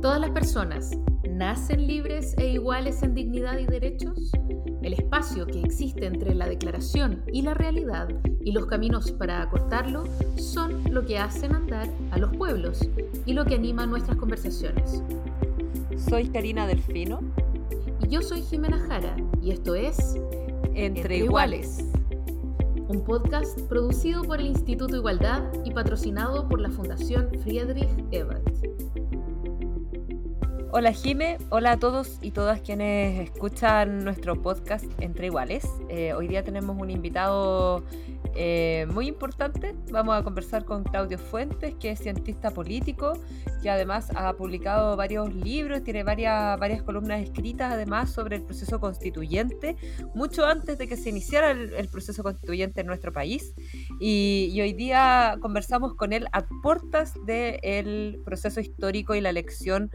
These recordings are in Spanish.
¿Todas las personas nacen libres e iguales en dignidad y derechos? El espacio que existe entre la declaración y la realidad y los caminos para acortarlo son lo que hacen andar a los pueblos y lo que anima nuestras conversaciones. Soy Karina Delfino. Y yo soy Jimena Jara y esto es Entre, Iguales. Un podcast producido por el Instituto Igualdad y patrocinado por la Fundación Friedrich Ebert. Hola Jime, hola a todos y todas quienes escuchan nuestro podcast Entre Iguales. Eh, hoy día tenemos un invitado eh, muy importante. Vamos a conversar con Claudio Fuentes, que es cientista político, que además ha publicado varios libros, tiene varias, varias columnas escritas además sobre el proceso constituyente, mucho antes de que se iniciara el, proceso constituyente en nuestro país. Y, hoy día conversamos con él a puertas del proceso histórico y la elección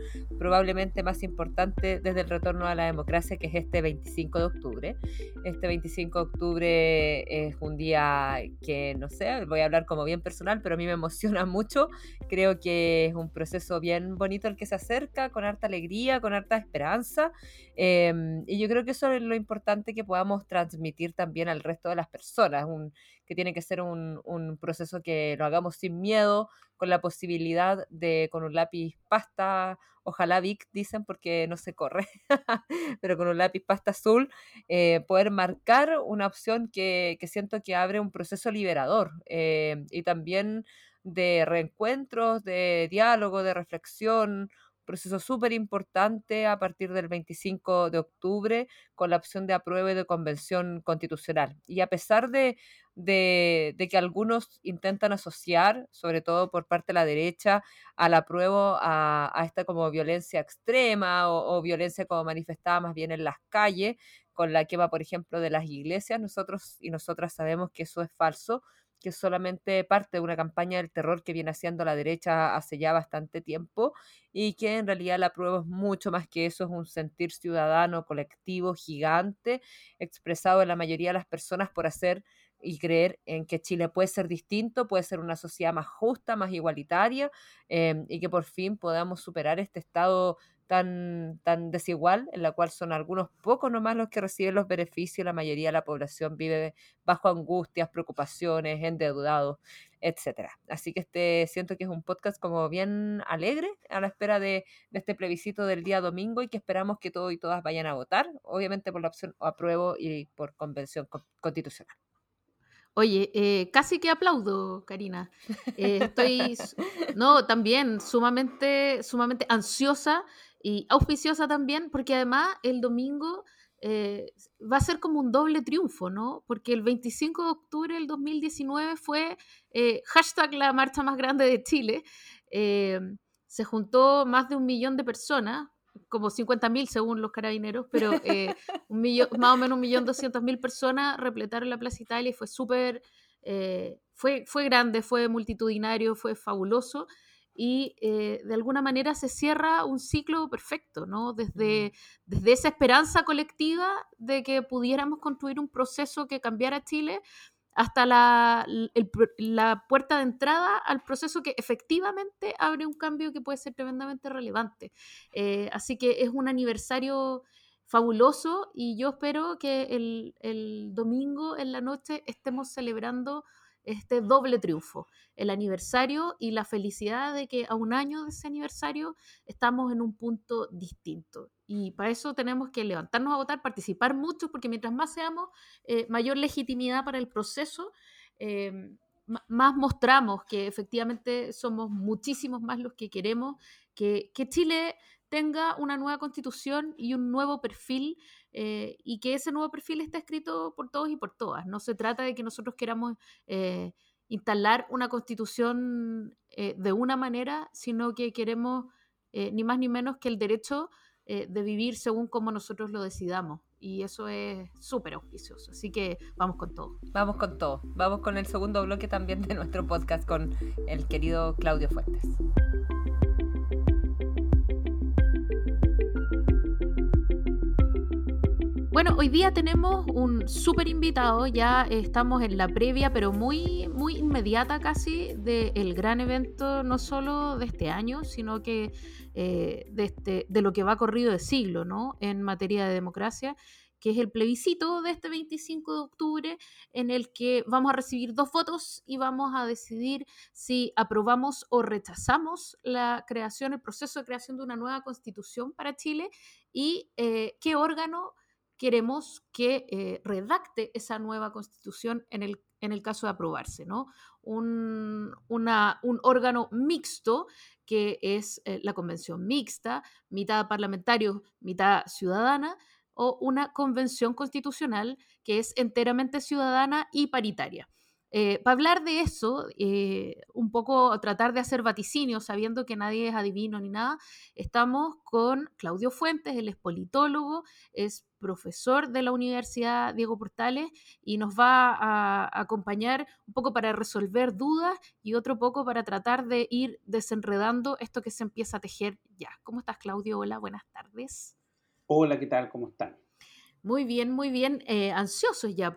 probablemente más importante desde el retorno a la democracia, que es este 25 de octubre. Este 25 de octubre es un día que, no sé, voy a hablar como bien personal, pero a mí me emociona mucho. Creo que es un proceso bien bonito el que se acerca, con harta alegría, con harta esperanza. Em, y yo creo que eso es lo importante que podamos transmitir también al resto de las personas, un, tiene que ser un, un proceso que lo hagamos sin miedo, con la posibilidad de con un lápiz pasta, ojalá Vic dicen porque no se corre, pero con un lápiz pasta azul, eh, poder marcar una opción que, que, siento que abre un proceso liberador eh, y también de reencuentros, de diálogo, de reflexión, proceso súper importante a partir del 25 de octubre con la opción de apruebo y de convención constitucional. Y a pesar de, de, que algunos intentan asociar, sobre todo por parte de la derecha, al apruebo a, a esta como violencia extrema o, o violencia como manifestada más bien en las calles, con la quema, por ejemplo, de las iglesias, nosotros y nosotras sabemos que eso es falso que es solamente parte de una campaña del terror que viene haciendo la derecha hace ya bastante tiempo y que en realidad la prueba es mucho más que eso, es un sentir ciudadano colectivo gigante expresado en la mayoría de las personas por hacer y creer en que Chile puede ser distinto, puede ser una sociedad más justa, más igualitaria eh, y que por fin podamos superar este estado tan, tan desigual, en la cual son algunos pocos nomás los que reciben los beneficios, la mayoría de la población vive bajo angustias, preocupaciones, endeudados, etcétera. Así que este siento que es un podcast como bien alegre a la espera de, de, este plebiscito del día domingo y que esperamos que todos y todas vayan a votar, obviamente por la opción apruebo y por convención constitucional. Oye, eh, casi que aplaudo, Karina. Eh, estoy, no, también sumamente, sumamente ansiosa y auspiciosa también, porque además el domingo eh, va a ser como un doble triunfo, ¿no? Porque el 25 de octubre del 2019 fue eh, hashtag la marcha más grande de Chile. Eh, se juntó más de un millón de personas, como 50.000 según los carabineros, pero un millón, más o menos un millón doscientos mil personas repletaron la Plaza Italia y fue súper, fue, fue grande, fue multitudinario, fue fabuloso y eh, de alguna manera se cierra un ciclo perfecto, ¿no? Desde, desde esa esperanza colectiva de que pudiéramos construir un proceso que cambiara Chile hasta la, la, puerta de entrada al proceso que efectivamente abre un cambio que puede ser tremendamente relevante. Eh, así que es un aniversario fabuloso y yo espero que el, el domingo en la noche estemos celebrando este doble triunfo, el aniversario y la felicidad de que a un año de ese aniversario estamos en un punto distinto. Y para eso tenemos que levantarnos a votar, participar mucho, porque mientras más seamos, eh, mayor legitimidad para el proceso, eh, más mostramos que efectivamente somos muchísimos más los que queremos que, que Chile tenga una nueva constitución y un nuevo perfil eh, y que ese nuevo perfil esté escrito por todos y por todas. No se trata de que nosotros queramos eh, instalar una constitución eh, de una manera, sino que queremos ni más ni menos que el derecho de vivir según como nosotros lo decidamos. Y eso es súper auspicioso. Así que vamos con todo. Vamos con todo. Vamos con el segundo bloque también de nuestro podcast con el querido Claudio Fuentes. Bueno, hoy día tenemos un súper invitado, ya estamos en la previa, pero muy, muy inmediata casi, del gran evento, no solo de este año, sino que eh, de, este, de lo que va corrido de siglo, ¿no? En materia de democracia, que es el plebiscito de este 25 de octubre, en el que vamos a recibir dos votos y vamos a decidir si aprobamos o rechazamos la creación, el proceso de creación de una nueva constitución para Chile y eh, qué órgano queremos que eh, redacte esa nueva constitución en el, en el caso de aprobarse, ¿no? Un, un órgano mixto que es eh, la convención mixta, mitad parlamentario, mitad ciudadana, o una convención constitucional que es enteramente ciudadana y paritaria. Eh, para hablar de eso, eh, un poco tratar de hacer vaticinio, sabiendo que nadie es adivino ni nada, estamos con Claudio Fuentes, él es politólogo, es profesor de la Universidad Diego Portales y nos va a, acompañar un poco para resolver dudas y otro poco para tratar de ir desenredando esto que se empieza a tejer ya. ¿Cómo estás, Claudio? Hola, buenas tardes. Hola, ¿qué tal? ¿Cómo están? Muy bien, muy bien. Eh, ansiosos ya,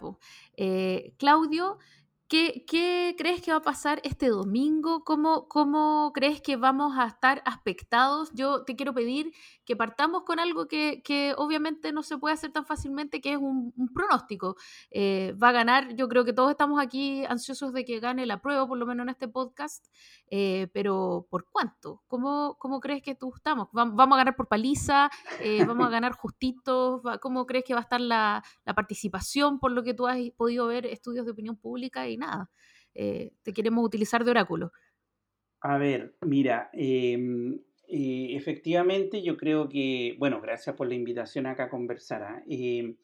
eh, Claudio, ¿Qué, ¿Qué, crees que va a pasar este domingo? ¿Cómo, ¿Cómo, crees que vamos a estar aspectados? Yo te quiero pedir que partamos con algo que, que obviamente no se puede hacer tan fácilmente, que es un, pronóstico. Eh, va a ganar, yo creo que todos estamos aquí ansiosos de que gane la prueba, por lo menos en este podcast, eh, pero ¿por cuánto? ¿Cómo, ¿Cómo, crees que tú estamos? ¿Vamos a ganar por paliza? Eh, ¿Vamos a ganar justitos? ¿Cómo crees que va a estar la, la participación por lo que tú has podido ver estudios de opinión pública? Y nada, te queremos utilizar de oráculo. A ver, mira, em, eh, efectivamente yo creo que, bueno, gracias por la invitación acá a conversar. ¿ah? Em,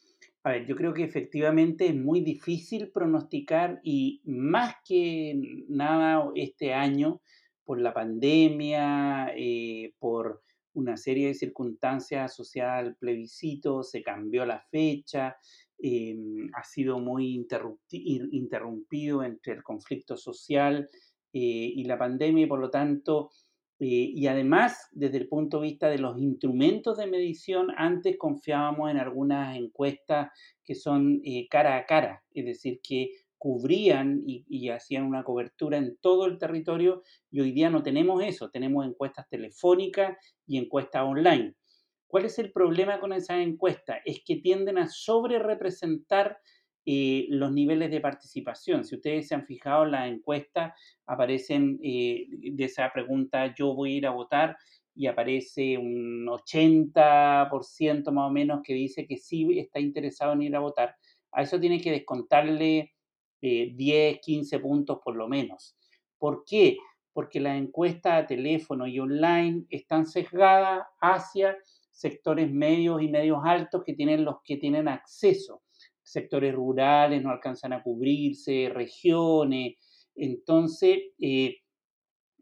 a ver, yo creo que efectivamente es muy difícil pronosticar y más que nada este año, por la pandemia, eh, por una serie de circunstancias asociadas al plebiscito, se cambió la fecha, Em, ha sido muy interrumpido entre el conflicto social eh, y la pandemia y por lo tanto, eh, y además desde el punto de vista de los instrumentos de medición, antes confiábamos en algunas encuestas que son eh, cara a cara, es decir, que cubrían y, hacían una cobertura en todo el territorio y hoy día no tenemos eso, tenemos encuestas telefónicas y encuestas online. ¿Cuál es el problema con esa encuesta? Es que tienden a sobre representar eh, los niveles de participación. Si ustedes se han fijado en la encuesta, aparecen eh, de esa pregunta, yo voy a ir a votar, y aparece un 80% más o menos que dice que sí está interesado en ir a votar. A eso tiene que descontarle 10, eh, 15 puntos por lo menos. ¿Por qué? Porque las encuestas a teléfono y online están sesgadas hacia sectores medios y medios altos que tienen los que tienen acceso. Sectores rurales no alcanzan a cubrirse, regiones. Entonces, eh,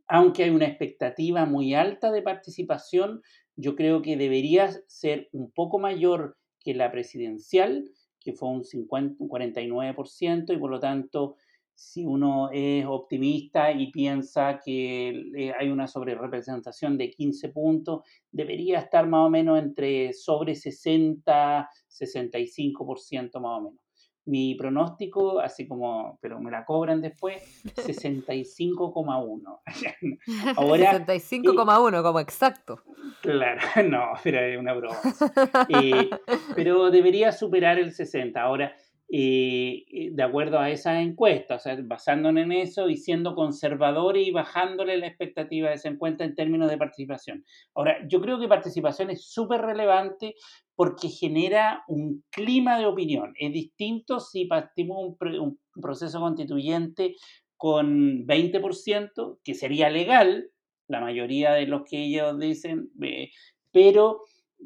aunque hay una expectativa muy alta de participación, yo creo que debería ser un poco mayor que la presidencial, que fue un, 50, un 49%, y por lo tanto si uno es optimista y piensa que eh, hay una sobrerepresentación de 15 puntos, debería estar más o menos entre sobre 60, 65% más o menos. Mi pronóstico, así como, pero me la cobran después, 65,1. Ahora 65,1 como exacto. Claro, no, pero es una broma. Eh, pero debería superar el 60. Ahora, eh, de acuerdo a esa encuesta, o sea, basándonos en eso y siendo conservadores y bajándole la expectativa de esa encuesta en términos de participación. Ahora, yo creo que participación es súper relevante porque genera un clima de opinión. Es distinto si partimos un, proceso constituyente con 20%, que sería legal, la mayoría de los que ellos dicen, eh, pero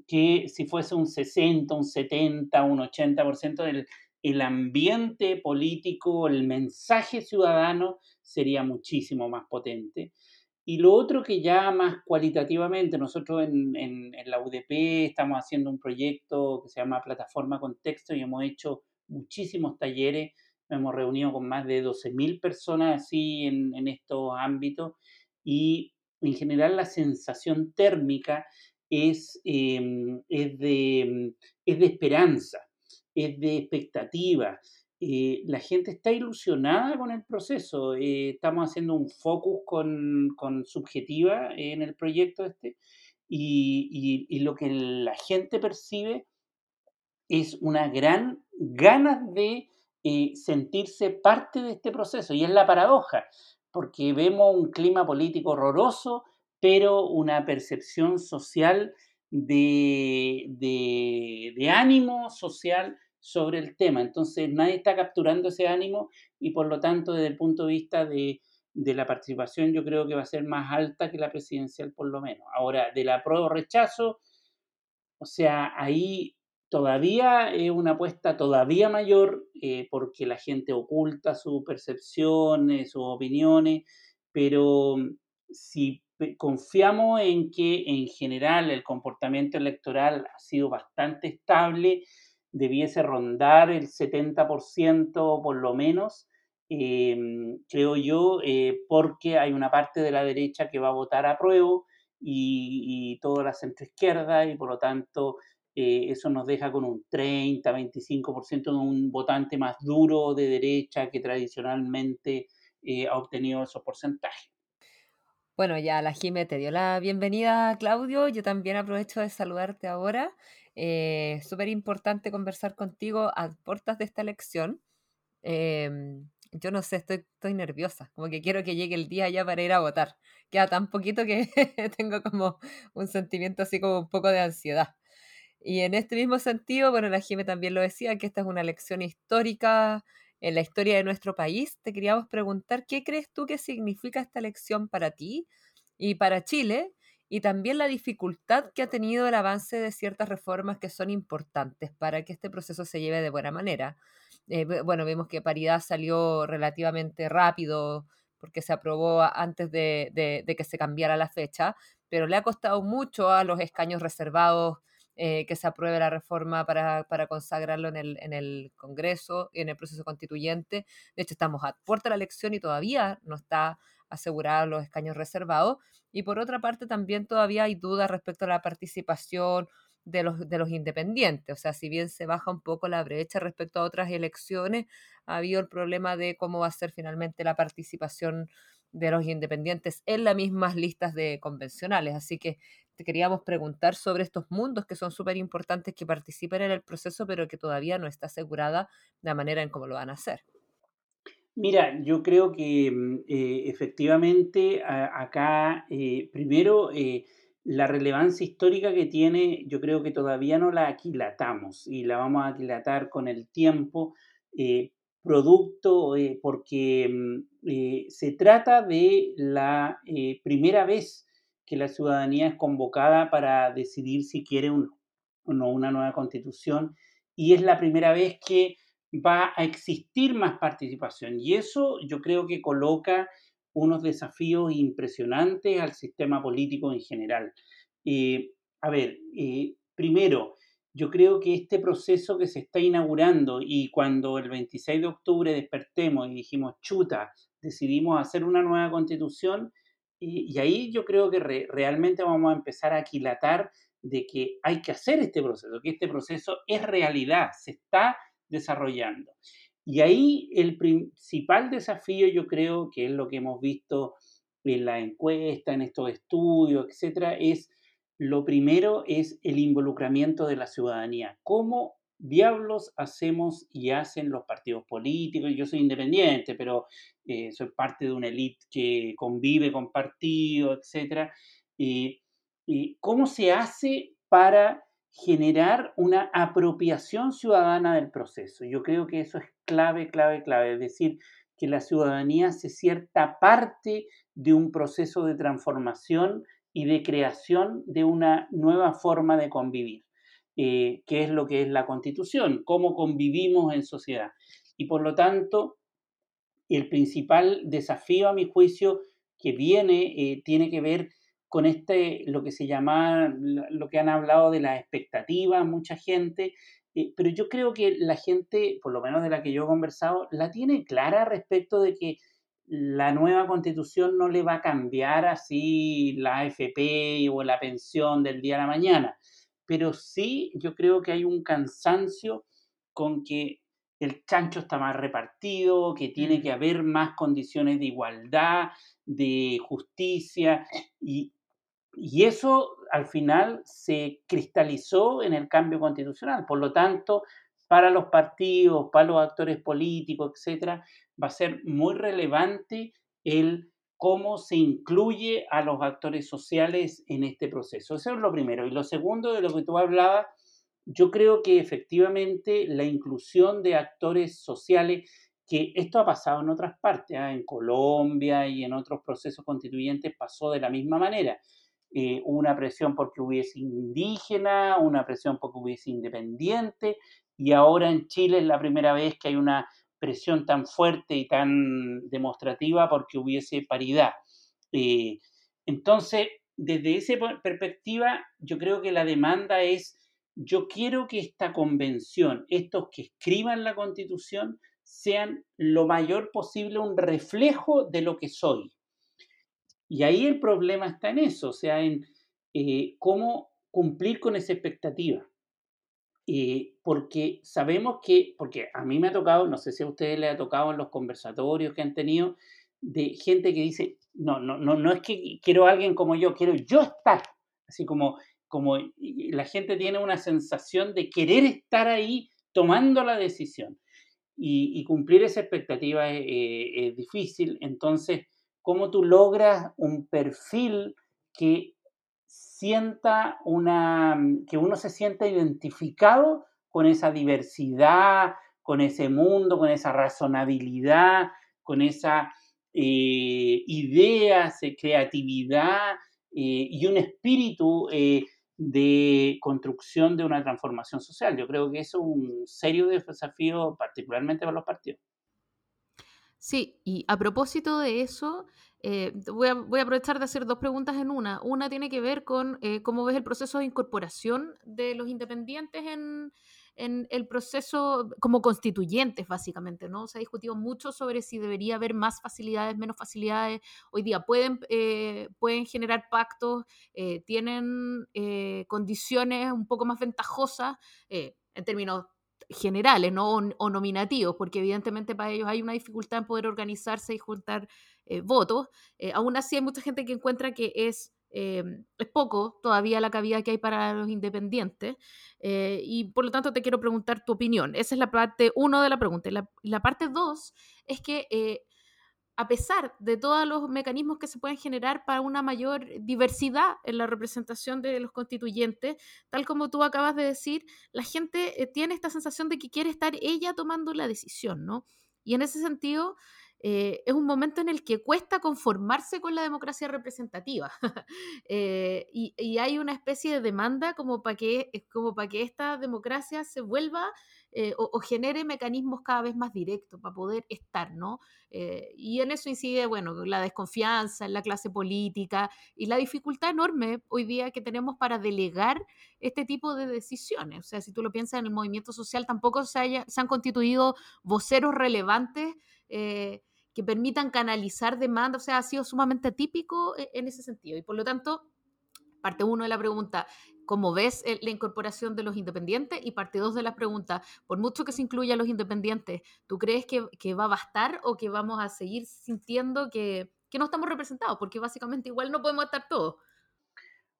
que si fuese un 60, un 70, un 80% del el ambiente político, el mensaje ciudadano sería muchísimo más potente. Y lo otro que ya más cualitativamente, nosotros en, la UDP estamos haciendo un proyecto que se llama Plataforma Contexto y hemos hecho muchísimos talleres, hemos reunido con más de 12.000 personas así en, estos ámbitos y en general la sensación térmica es, em, es, de, es de esperanza es de expectativa. Eh, la gente está ilusionada con el proceso. Eh, estamos haciendo un focus con, con, subjetiva en el proyecto este y, y, lo que la gente percibe es una gran ganas de eh, sentirse parte de este proceso. Y es la paradoja, porque vemos un clima político horroroso, pero una percepción social de, de, ánimo social sobre el tema. Entonces nadie está capturando ese ánimo y por lo tanto desde el punto de vista de, la participación yo creo que va a ser más alta que la presidencial por lo menos. Ahora, de la prueba rechazo, o sea, ahí todavía es una apuesta todavía mayor eh, porque la gente oculta sus percepciones, sus opiniones, pero si confiamos en que en general el comportamiento electoral ha sido bastante estable, debiese rondar el 70% por lo menos, em, creo yo, eh, porque hay una parte de la derecha que va a votar a prueba y, y toda la centroizquierda y por lo tanto eh, eso nos deja con un 30, 25% de un votante más duro de derecha que tradicionalmente eh, ha obtenido esos porcentajes. Bueno, ya la Jime te dio la bienvenida, Claudio. Yo también aprovecho de saludarte ahora. Eh, Súper importante conversar contigo a puertas de esta elección. Em, yo no sé, estoy, nerviosa, como que quiero que llegue el día ya para ir a votar. Queda tan poquito que tengo como un sentimiento así como un poco de ansiedad. Y en este mismo sentido, bueno, la Jime también lo decía, que esta es una lección histórica en la historia de nuestro país. Te queríamos preguntar, ¿qué crees tú que significa esta lección para ti y para Chile? Y también la dificultad que ha tenido el avance de ciertas reformas que son importantes para que este proceso se lleve de buena manera. Eh, bueno, vemos que paridad salió relativamente rápido porque se aprobó antes de, de que se cambiara la fecha, pero le ha costado mucho a los escaños reservados eh, que se apruebe la reforma para, consagrarlo en el, en el Congreso y en el proceso constituyente. De hecho, estamos a puerta de la elección y todavía no está asegurado los escaños reservados. Y por otra parte, también todavía hay dudas respecto a la participación de los, de los independientes. O sea, si bien se baja un poco la brecha respecto a otras elecciones, ha habido el problema de cómo va a ser finalmente la participación de los independientes en las mismas listas de convencionales. Así que te queríamos preguntar sobre estos mundos que son súper importantes que participen en el proceso, pero que todavía no está asegurada la manera en cómo lo van a hacer. Mira, yo creo que mm, eh, efectivamente acá, eh, primero, eh, la relevancia histórica que tiene, yo creo que todavía no la aquilatamos y la vamos a aquilatar con el tiempo, producto, porque mm, se trata de la primera vez que la ciudadanía es convocada para decidir si quiere o no una nueva constitución y es la primera vez que va a existir más participación y eso yo creo que coloca unos desafíos impresionantes al sistema político en general. Eh, a ver, eh, primero, yo creo que este proceso que se está inaugurando y cuando el 26 de octubre despertemos y dijimos, chuta, decidimos hacer una nueva constitución, y, ahí yo creo que realmente vamos a empezar a aquilatar de que hay que hacer este proceso, que este proceso es realidad, se está desarrollando. Y ahí el principal desafío yo creo que es lo que hemos visto en la encuesta, en estos estudios, etcétera, es lo primero es el involucramiento de la ciudadanía. ¿Cómo diablos hacemos y hacen los partidos políticos? Yo soy independiente, pero eh, soy parte de una élite que convive con partidos, etc. y ¿Cómo se hace para generar una apropiación ciudadana del proceso? Yo creo que eso es clave, clave, clave. Es decir, que la ciudadanía se cierta parte de un proceso de transformación y de creación de una nueva forma de convivir, eh, que es lo que es la constitución, cómo convivimos en sociedad. Y por lo tanto, el principal desafío, a mi juicio, que viene, eh, tiene que ver con este, lo que se llama, lo que han hablado de la expectativa, mucha gente, eh, pero yo creo que la gente, por lo menos de la que yo he conversado, la tiene clara respecto de que la nueva constitución no le va a cambiar así la AFP o la pensión del día a la mañana, pero sí yo creo que hay un cansancio con que el chancho está más repartido, que tiene que mm. haber más condiciones de igualdad, de justicia, y, y eso al final se cristalizó en el cambio constitucional. Por lo tanto, para los partidos, para los actores políticos, etcétera, va a ser muy relevante el cómo se incluye a los actores sociales en este proceso. Eso es lo primero. Y lo segundo de lo que tú hablabas, yo creo que efectivamente la inclusión de actores sociales, que esto ha pasado en otras partes, ¿ah? en Colombia y en otros procesos constituyentes pasó de la misma manera. Eh, una presión porque hubiese indígena, una presión porque hubiese independiente, y ahora en Chile es la primera vez que hay una presión tan fuerte y tan demostrativa porque hubiese paridad. Eh, entonces, desde esa perspectiva, yo creo que la demanda es, yo quiero que esta convención, estos que escriban la constitución, sean lo mayor posible un reflejo de lo que soy. Y ahí el problema está en eso, o sea, en eh, cómo cumplir con esa expectativa. Eh, porque sabemos que, porque a mí me ha tocado, no sé si a ustedes les ha tocado en los conversatorios que han tenido, de gente que dice, no, no, no, no es que quiero a alguien como yo, quiero yo estar. Así como, como la gente tiene una sensación de querer estar ahí tomando la decisión. Y, cumplir esa expectativa eh, es difícil. Entonces, ¿cómo tú logras un perfil que sienta una, mm, que uno se sienta identificado con esa diversidad, con ese mundo, con esa razonabilidad, con esa eh, ideas, creatividad eh, y un espíritu eh, de construcción de una transformación social. Yo creo que eso es un serio desafío, particularmente para los partidos. Sí, y a propósito de eso, eh, voy, a, aprovechar de hacer dos preguntas en una. Una tiene que ver con eh, cómo ves el proceso de incorporación de los independientes en, el proceso como constituyentes, básicamente, ¿no? Se ha discutido mucho sobre si debería haber más facilidades, menos facilidades. Hoy día pueden, eh, pueden generar pactos, tienen condiciones un poco más ventajosas en términos generales ¿no? o, nominativos, porque evidentemente para ellos hay una dificultad en poder organizarse y juntar eh, votos. Eh, aún así hay mucha gente que encuentra que es, eh, es poco todavía la cabida que hay para los independientes y por lo tanto te quiero preguntar tu opinión. Esa es la parte uno de la pregunta. La, la parte dos es que a pesar de todos los mecanismos que se pueden generar para una mayor diversidad en la representación de los constituyentes, tal como tú acabas de decir, la gente tiene esta sensación de que quiere estar ella tomando la decisión, ¿no? Y en ese sentido, eh, es un momento en el que cuesta conformarse con la democracia representativa. Eh, y, hay una especie de demanda como para que, como para que esta democracia se vuelva eh, o, genere mecanismos cada vez más directos para poder estar, ¿no? y en eso incide, bueno, la desconfianza en la clase política y la dificultad enorme hoy día que tenemos para delegar este tipo de decisiones. O sea, si tú lo piensas en el movimiento social, tampoco se, haya, se han constituido voceros relevantes que permitan canalizar demanda, o sea, ha sido sumamente típico e, en ese sentido. Y por lo tanto, parte uno de la pregunta, ¿cómo ves la incorporación de los independientes? Y parte dos de la pregunta, por mucho que se incluya a los independientes, ¿tú crees que, va a bastar o que vamos a seguir sintiendo que, no estamos representados? Porque básicamente igual no podemos estar todos.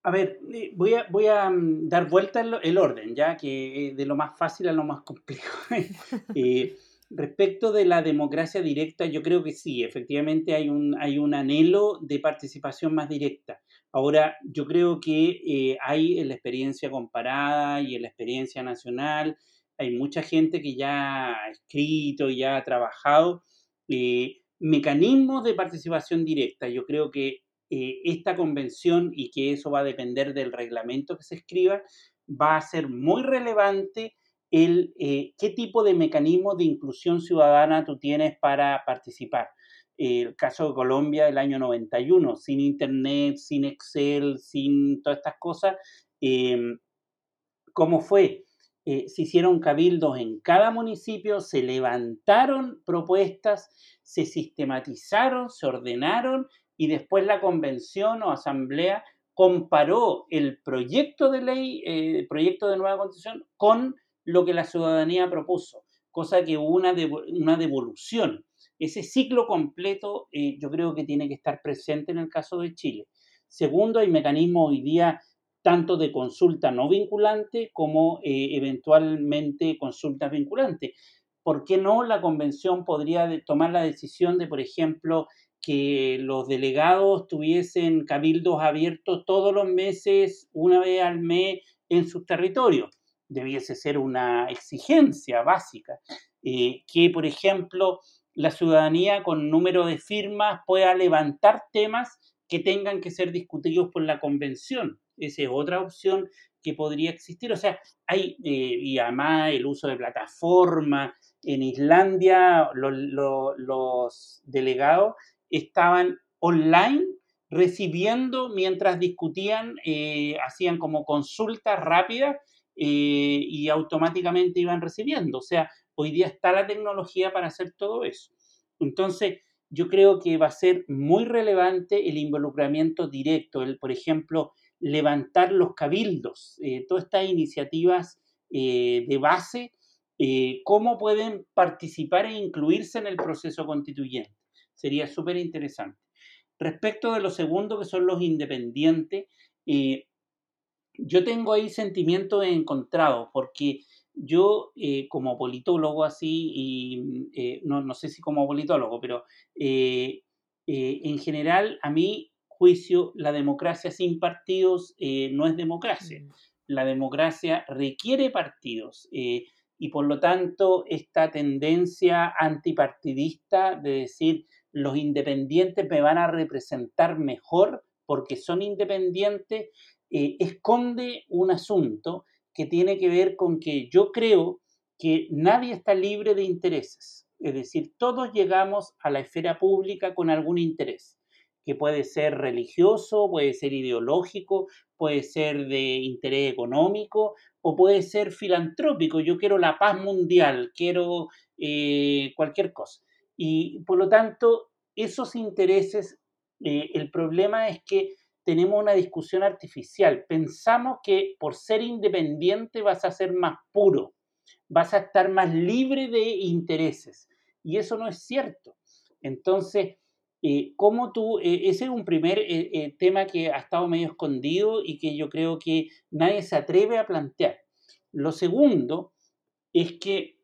A ver, eh, voy a, voy a mm, dar vuelta el, orden, ya que de lo más fácil a lo más complejo. eh, Respecto de la democracia directa, yo creo que sí, efectivamente hay un, hay un anhelo de participación más directa. Ahora, yo creo que eh, hay en la experiencia comparada y en la experiencia nacional, hay mucha gente que ya ha escrito ya ha trabajado eh, mecanismos de participación directa. Yo creo que eh, esta convención y que eso va a depender del reglamento que se escriba, va a ser muy relevante eh, qué tipo de mecanismo de inclusión ciudadana tú tienes para participar. El caso de Colombia del año 91, sin Internet, sin Excel, sin todas estas cosas, em, ¿cómo fue? Eh, se hicieron cabildos en cada municipio, se levantaron propuestas, se sistematizaron, se ordenaron y después la convención o asamblea comparó el proyecto de ley, eh, proyecto de nueva constitución con lo que la ciudadanía propuso, cosa que hubo una, una devolución. Ese ciclo completo eh, yo creo que tiene que estar presente en el caso de Chile. Segundo, hay mecanismos hoy día tanto de consulta no vinculante como eh, eventualmente consultas vinculantes. ¿Por qué no la convención podría tomar la decisión de, por ejemplo, que los delegados tuviesen cabildos abiertos todos los meses, una vez al mes, en sus territorios? Debiese ser una exigencia básica. Eh, que, por ejemplo, la ciudadanía con número de firmas pueda levantar temas que tengan que ser discutidos por la convención. Esa es otra opción que podría existir. O sea, hay, eh, y además el uso de plataforma. En Islandia los delegados estaban online recibiendo mientras discutían, eh, hacían como consultas rápidas eh, y automáticamente iban recibiendo. O sea, hoy día está la tecnología para hacer todo eso. Entonces, yo creo que va a ser muy relevante el involucramiento directo, el, por ejemplo, levantar los cabildos, eh, todas estas iniciativas eh, de base, cómo pueden participar e incluirse en el proceso constituyente. Sería súper interesante. Respecto de lo segundo, que son los independientes, yo tengo ahí sentimientos encontrados, porque yo como politólogo así, y no, no, sé si como politólogo, pero en general a mí juicio, la democracia sin partidos eh, no es democracia. Mm. La democracia requiere partidos eh, y por lo tanto esta tendencia antipartidista de decir los independientes me van a representar mejor porque son independientes, eh, esconde un asunto que tiene que ver con que yo creo que nadie está libre de intereses. Es decir, todos llegamos a la esfera pública con algún interés que puede ser religioso, puede ser ideológico, puede ser de interés económico o puede ser filantrópico. Yo quiero la paz mundial, quiero eh, cualquier cosa. Y por lo tanto, esos intereses, eh, el problema es que tenemos una discusión artificial. Pensamos que por ser independiente vas a ser más puro, vas a estar más libre de intereses. Y eso no es cierto. Entonces, eh, ¿Cómo tú, eh, ese es un primer eh, tema que ha estado medio escondido y que yo creo que nadie se atreve a plantear. Lo segundo es que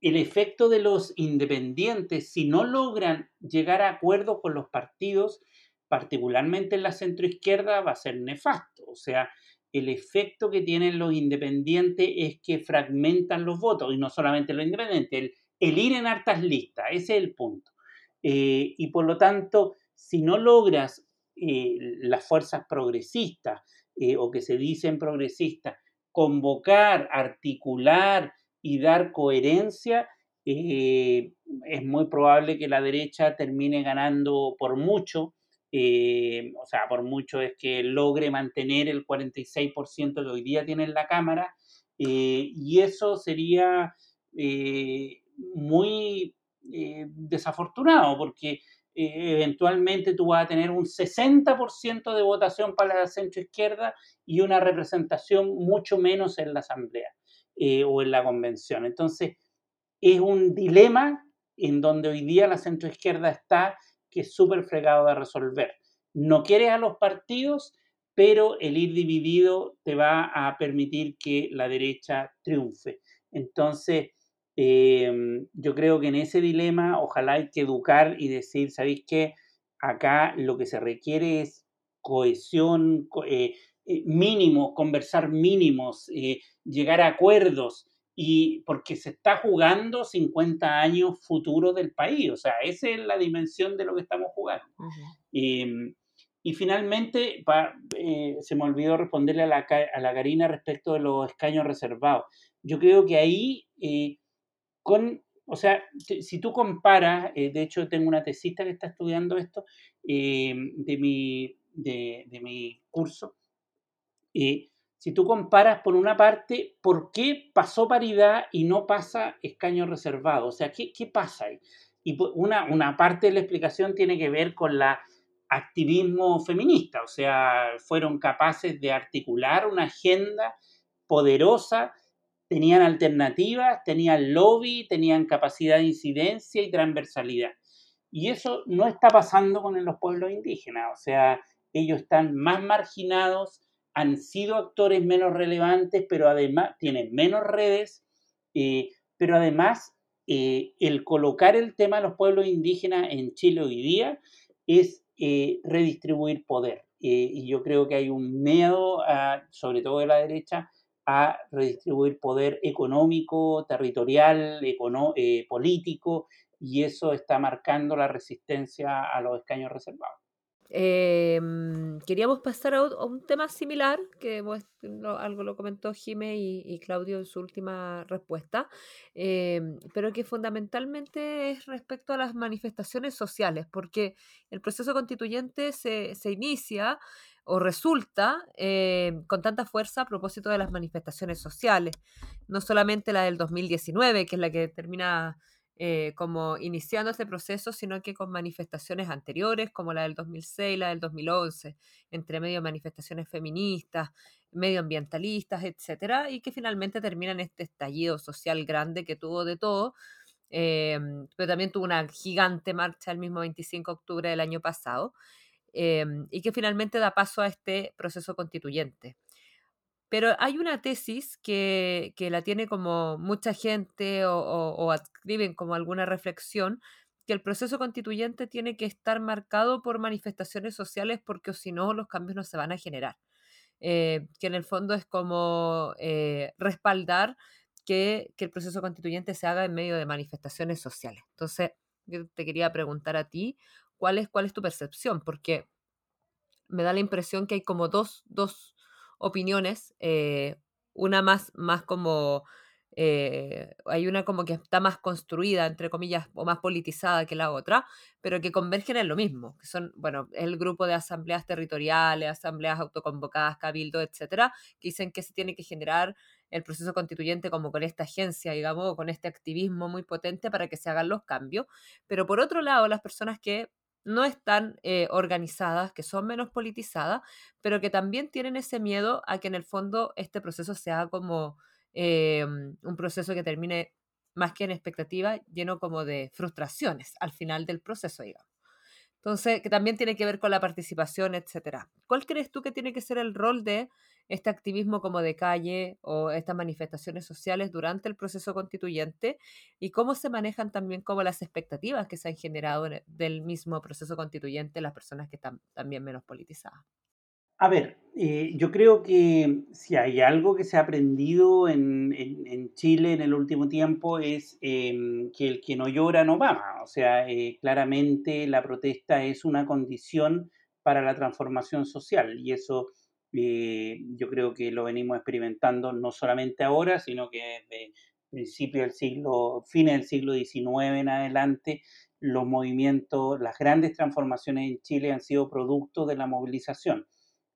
el efecto de los independientes, si no logran llegar a acuerdo con los partidos, particularmente en la centroizquierda, va a ser nefasto. O sea, el efecto que tienen los independientes es que fragmentan los votos, y no solamente los independientes, el, ir en hartas listas, ese es el punto. Eh, y por lo tanto, si no logras eh, las fuerzas progresistas eh, o que se dicen progresistas, convocar, articular y dar coherencia, es muy probable que la derecha termine ganando por mucho. O sea, por mucho es que logre mantener el 46% que hoy día tiene en la Cámara, y eso sería muy eh, desafortunado, porque eh, eventualmente tú vas a tener un 60% de votación para la centroizquierda y una representación mucho menos en la asamblea eh, o en la convención. Entonces, es un dilema en donde hoy día la centroizquierda está que es súper fregado de resolver. No quieres a los partidos, pero el ir dividido te va a permitir que la derecha triunfe. Entonces, Em, yo creo que en ese dilema ojalá hay que educar y decir, ¿sabéis qué? Acá lo que se requiere es cohesión, eh, eh, mínimo, conversar mínimos, eh, llegar a acuerdos, y porque se está jugando 50 años futuro del país, o sea, esa es la dimensión de lo que estamos jugando. Em, y finalmente, se me olvidó responderle a la, a la Karina respecto de los escaños reservados. Yo creo que ahí con, o sea, si tú comparas, eh, de hecho tengo una tesista que está estudiando esto eh, de, mi, de, mi curso, eh, si tú comparas por una parte, ¿por qué pasó paridad y no pasa escaño reservado? O sea, ¿qué, qué pasa ahí? Y una, parte de la explicación tiene que ver con la activismo feminista, o sea, fueron capaces de articular una agenda poderosa tenían alternativas, tenían lobby, tenían capacidad de incidencia y transversalidad. Y eso no está pasando con los pueblos indígenas, o sea, ellos están más marginados, han sido actores menos relevantes, pero además tienen menos redes, eh, pero además eh, el colocar el tema de los pueblos indígenas en Chile hoy día es eh, redistribuir poder. y yo creo que hay un miedo, sobre todo de la derecha, a redistribuir poder económico, territorial, político, y eso está marcando la resistencia a los escaños reservados. Em, queríamos pasar a, un tema similar, que algo lo comentó Jime y, Claudio en su última respuesta, em, pero que fundamentalmente es respecto a las manifestaciones sociales, porque el proceso constituyente se, inicia o resulta em, con tanta fuerza a propósito de las manifestaciones sociales, no solamente la del 2019, que es la que termina eh, como iniciando este proceso, sino que con manifestaciones anteriores, como la del 2006, la del 2011, entre medio manifestaciones feministas, medioambientalistas, etcétera, y que finalmente terminan este estallido social grande que tuvo de todo, em, pero también tuvo una gigante marcha el mismo 25 de octubre del año pasado, em, y que finalmente da paso a este proceso constituyente. Pero hay una tesis que, la tiene como mucha gente o, o, adscriben como alguna reflexión, que el proceso constituyente tiene que estar marcado por manifestaciones sociales porque si no los cambios no se van a generar. Eh, que en el fondo es como eh, respaldar que, que, el proceso constituyente se haga en medio de manifestaciones sociales. Entonces, yo te quería preguntar a ti, ¿cuál es, cuál es tu percepción? Porque me da la impresión que hay como dos, dos opiniones, eh, una más, más como, eh, hay una como que está más construida, entre comillas, o más politizada que la otra, pero que convergen en lo mismo, que son, bueno, el grupo de asambleas territoriales, asambleas autoconvocadas, cabildo, etcétera, que dicen que se tiene que generar el proceso constituyente como con esta agencia, digamos, con este activismo muy potente para que se hagan los cambios. Pero por otro lado, las personas que no están eh, organizadas, que son menos politizadas, pero que también tienen ese miedo a que en el fondo este proceso sea como eh, un proceso que termine más que en expectativa, lleno como de frustraciones al final del proceso, digamos. Entonces, que también tiene que ver con la participación, etcétera. ¿Cuál crees tú que tiene que ser el rol de este activismo como de calle o estas manifestaciones sociales durante el proceso constituyente y cómo se manejan también como las expectativas que se han generado del mismo proceso constituyente las personas que están también menos politizadas. A ver, eh, yo creo que si hay algo que se ha aprendido en, Chile en el último tiempo es em, que el que no llora no va. O sea, eh, claramente la protesta es una condición para la transformación social y eso eh, yo creo que lo venimos experimentando no solamente ahora, sino que desde principio del siglo, fines del siglo XIX en adelante, los movimientos, las grandes transformaciones en Chile han sido producto de la movilización.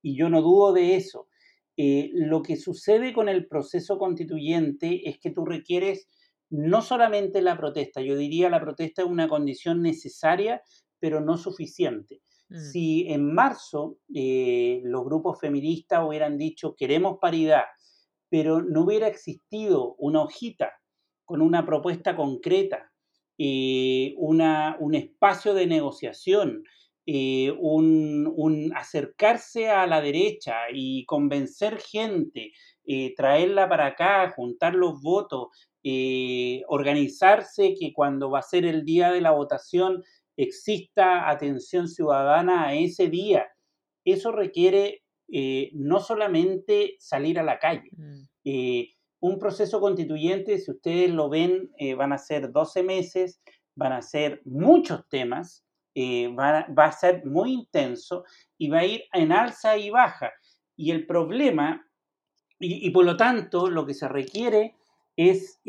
Y yo no dudo de eso. Eh, lo que sucede con el proceso constituyente es que tú requieres no solamente la protesta, yo diría la protesta es una condición necesaria, pero no suficiente. Mm. Si en marzo eh, los grupos feministas hubieran dicho queremos paridad, pero no hubiera existido una hojita con una propuesta concreta, eh, una, un espacio de negociación, eh, un, acercarse a la derecha y convencer gente, traerla para acá, juntar los votos, organizarse que cuando va a ser el día de la votación exista atención ciudadana a ese día. Eso requiere eh, no solamente salir a la calle. Mm. Eh, un proceso constituyente, si ustedes lo ven, eh, van a ser 12 meses, van a ser muchos temas, va, a ser muy intenso y va a ir en alza y baja. Y el problema, y, por lo tanto, lo que se requiere es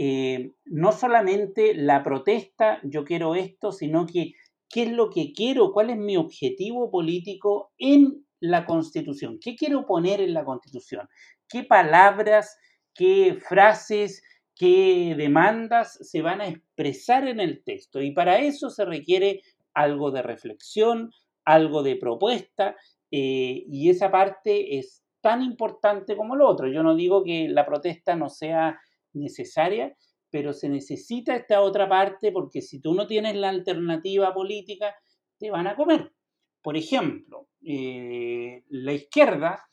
no solamente la protesta, yo quiero esto, sino que qué es lo que quiero, cuál es mi objetivo político en la Constitución, qué quiero poner en la Constitución, qué palabras, qué frases, qué demandas se van a expresar en el texto. Y para eso se requiere algo de reflexión, algo de propuesta, eh, y esa parte es tan importante como lo otro. Yo no digo que la protesta no sea necesaria, pero se necesita esta otra parte porque si tú no tienes la alternativa política, te van a comer. Por ejemplo, eh, la izquierda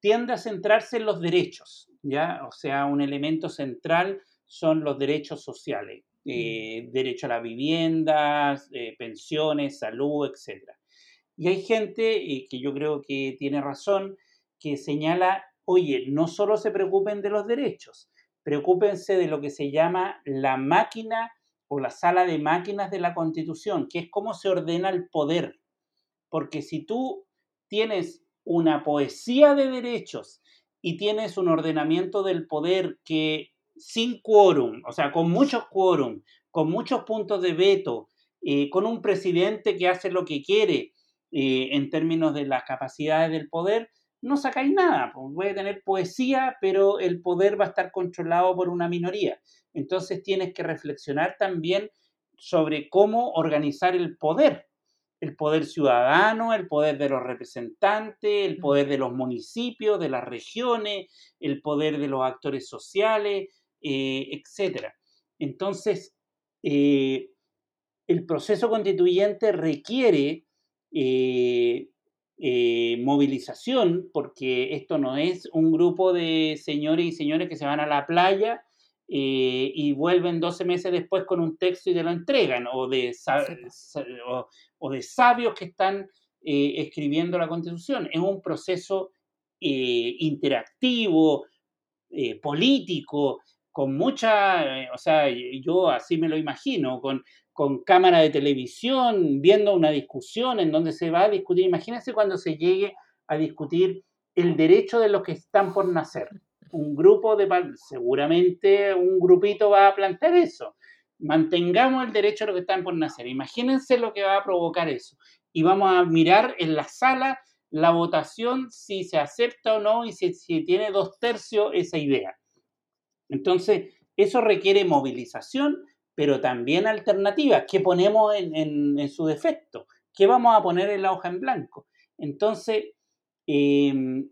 tiende a centrarse en los derechos, ¿ya? O sea, un elemento central son los derechos sociales. Eh, derecho a la vivienda, eh, pensiones, salud, etc. Y hay gente que yo creo que tiene razón, que señala, oye, no solo se preocupen de los derechos, preocúpense de lo que se llama la máquina o la sala de máquinas de la constitución, que es cómo se ordena el poder. Porque si tú tienes una poesía de derechos y tienes un ordenamiento del poder que sin quórum, o sea, con muchos quórum, con muchos puntos de veto, eh, con un presidente que hace lo que quiere eh, en términos de las capacidades del poder, no sacáis nada. Pues puede tener poesía, pero el poder va a estar controlado por una minoría. Entonces tienes que reflexionar también sobre cómo organizar el poder. El poder ciudadano, el poder de los representantes, el poder de los municipios, de las regiones, el poder de los actores sociales, eh, etc. Entonces, eh, el proceso constituyente requiere eh, movilización, porque esto no es un grupo de señores y señores que se van a la playa eh, y vuelven 12 meses después con un texto y te lo entregan, o de, o, de sabios que están eh, escribiendo la constitución. Es un proceso interactivo, político, con mucha, o sea, yo así me lo imagino, con, con cámara de televisión, viendo una discusión en donde se va a discutir. Imagínense cuando se llegue a discutir el derecho de los que están por nacer. Un grupo de, seguramente un grupito va a plantear eso. Mantengamos el derecho de los que están por nacer. Imagínense lo que va a provocar eso. Y vamos a mirar en la sala la votación si se acepta o no y si tiene dos tercios esa idea. Entonces, eso requiere movilización, pero también alternativas. ¿Qué ponemos en, su defecto? ¿Qué vamos a poner en la hoja en blanco? Entonces, em,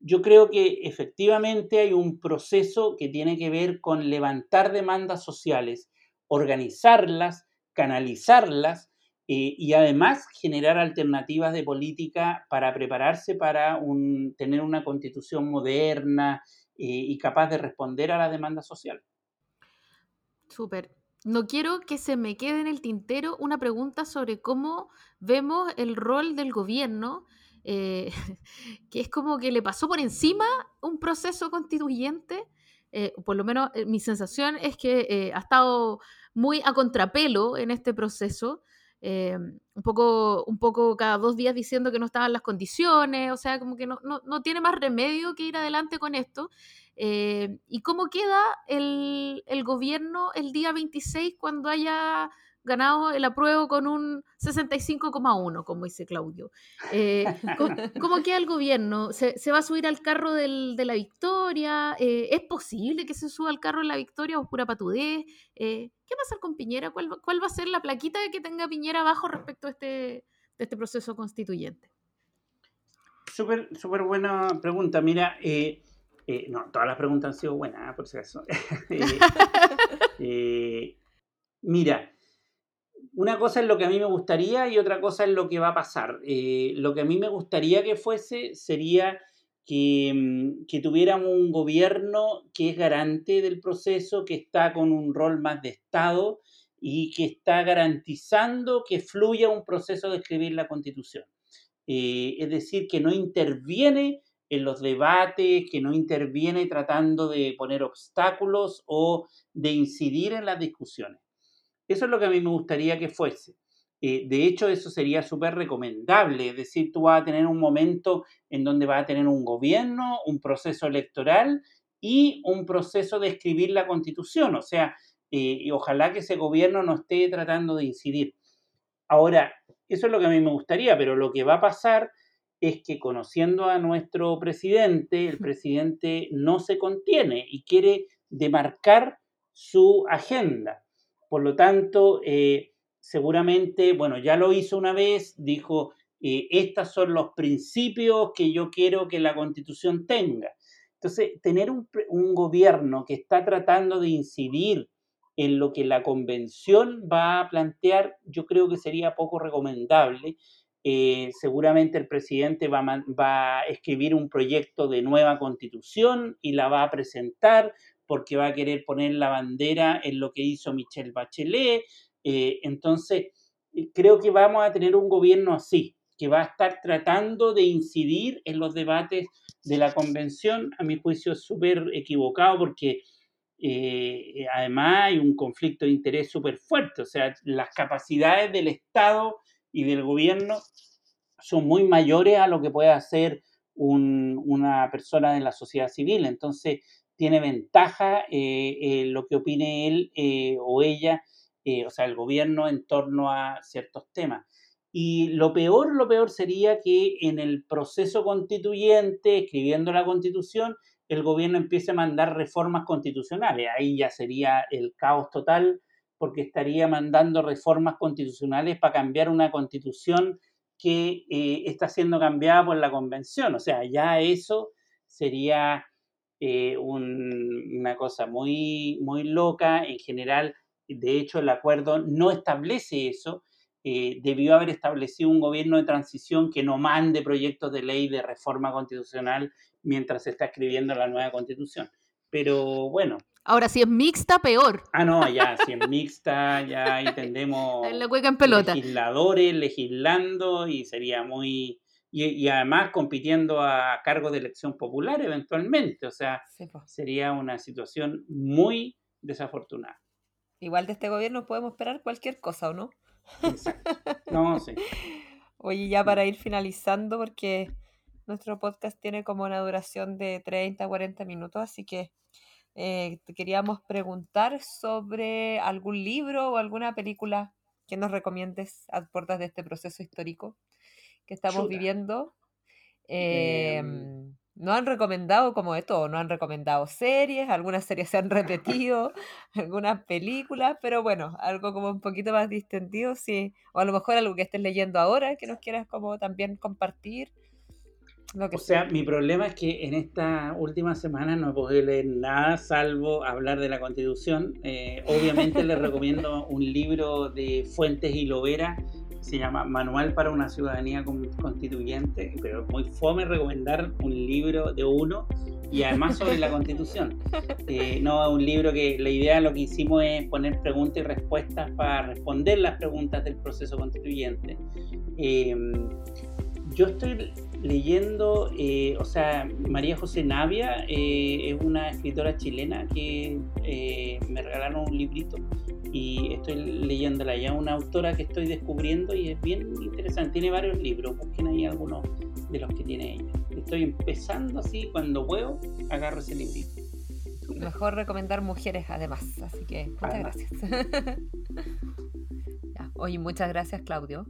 yo creo que efectivamente hay un proceso que tiene que ver con levantar demandas sociales, organizarlas, canalizarlas eh, y además generar alternativas de política para prepararse para tener una constitución moderna y capaz de responder a la demanda social. Súper no quiero que se me quede en el tintero una pregunta sobre cómo vemos el rol del gobierno, eh, que es como que le pasó por encima un proceso constituyente. Eh, por lo menos eh, mi sensación es que ha estado muy a contrapelo en este proceso. Un, poco, un poco cada dos días diciendo que no estaban las condiciones, o sea, como que no, no tiene más remedio que ir adelante con esto. Eh, ¿Y cómo queda el, gobierno el día 26 cuando haya ganado el apruebo con un 65,1, como dice Claudio? Eh, ¿cómo, queda el gobierno? ¿Se, va a subir al carro de la victoria? Eh, ¿Es posible que se suba al carro de la victoria o pura patudez? ¿Qué va a hacer con Piñera? ¿Cuál, va a ser la plaquita que tenga Piñera abajo respecto a este, este proceso constituyente? Súper, súper buena pregunta. Mira, eh, no, todas las preguntas han sido buenas, ¿eh? por si acaso. Eh, mira, una cosa es lo que a mí me gustaría y otra cosa es lo que va a pasar. lo que a mí me gustaría que fuese sería que, mm, que tuviéramos un gobierno que es garante del proceso, que está con un rol más de Estado y que está garantizando que fluya un proceso de escribir la constitución. es decir, que no interviene en los debates, que no interviene tratando de poner obstáculos o de incidir en las discusiones. Eso es lo que a mí me gustaría que fuese. Eh, de hecho, eso sería súper recomendable, es decir, tú vas a tener un momento en donde vas a tener un gobierno, un proceso electoral y un proceso de escribir la constitución, o sea, eh, y ojalá que ese gobierno no esté tratando de incidir. Ahora, eso es lo que a mí me gustaría, pero lo que va a pasar es que conociendo a nuestro presidente, el presidente no se contiene y quiere demarcar su agenda. Por lo tanto, eh, seguramente, bueno, ya lo hizo una vez, dijo, eh, estos son los principios que yo quiero que la constitución tenga. Entonces, tener un, gobierno que está tratando de incidir en lo que la convención va a plantear, yo creo que sería poco recomendable. Eh, seguramente el presidente va a, escribir un proyecto de nueva constitución y la va a presentar porque va a querer poner la bandera en lo que hizo Michelle Bachelet. Eh, entonces, eh, creo que vamos a tener un gobierno así, que va a estar tratando de incidir en los debates de la convención. A mi juicio es súper equivocado porque eh, además hay un conflicto de interés súper fuerte, o sea, las capacidades del Estado y del gobierno son muy mayores a lo que puede hacer un, una persona de la sociedad civil, entonces tiene ventaja eh, eh, lo que opine él eh, o ella, o sea, el gobierno en torno a ciertos temas. Y lo peor, lo peor sería que en el proceso constituyente, escribiendo la constitución, el gobierno empiece a mandar reformas constitucionales. Ahí ya sería el caos total porque estaría mandando reformas constitucionales para cambiar una constitución que eh, está siendo cambiada por la convención. O sea, ya eso sería eh, un, una cosa muy, muy loca. En general, de hecho, el acuerdo no establece eso. Eh, debió haber establecido un gobierno de transición que no mande proyectos de ley de reforma constitucional mientras se está escribiendo la nueva constitución. Pero bueno. Ahora, si es mixta, peor. Ah, no, ya, si es mixta, ya entendemos. La en pelota. Legisladores legislando y sería muy. Y, y, además compitiendo a cargo de elección popular eventualmente. O sea, sí, pues. sería una situación muy desafortunada. Igual de este gobierno podemos esperar cualquier cosa, ¿o no? Exacto. No, sí. Oye, ya para ir finalizando, porque nuestro podcast tiene como una duración de 30, 40 minutos, así que eh, te queríamos preguntar sobre algún libro o alguna película que nos recomiendes a puertas de este proceso histórico que estamos Chuta. viviendo. Eh, no han recomendado como de todo, no han recomendado series, algunas series se han repetido, algunas películas, pero bueno, algo como un poquito más distendido, sí, o a lo mejor algo que estés leyendo ahora que nos quieras como también compartir o sea, mi problema es que en esta última semana no he podido leer nada salvo hablar de la Constitución. Eh, obviamente les recomiendo un libro de Fuentes y Lovera se llama Manual para una ciudadanía constituyente, pero es muy fome recomendar un libro de uno y además sobre la constitución. Eh, no, un libro que la idea lo que hicimos es poner preguntas y respuestas para responder las preguntas del proceso constituyente. Eh, yo estoy leyendo, eh, o sea, María José Navia eh, es una escritora chilena que me regalaron un librito y estoy leyéndola ya, una autora que estoy descubriendo y es bien interesante, tiene varios libros, busquen ahí algunos de los que tiene ella. Estoy empezando así, cuando puedo, agarro ese librito. Mejor recomendar mujeres además, así que muchas además. gracias. ya, oye, muchas gracias Claudio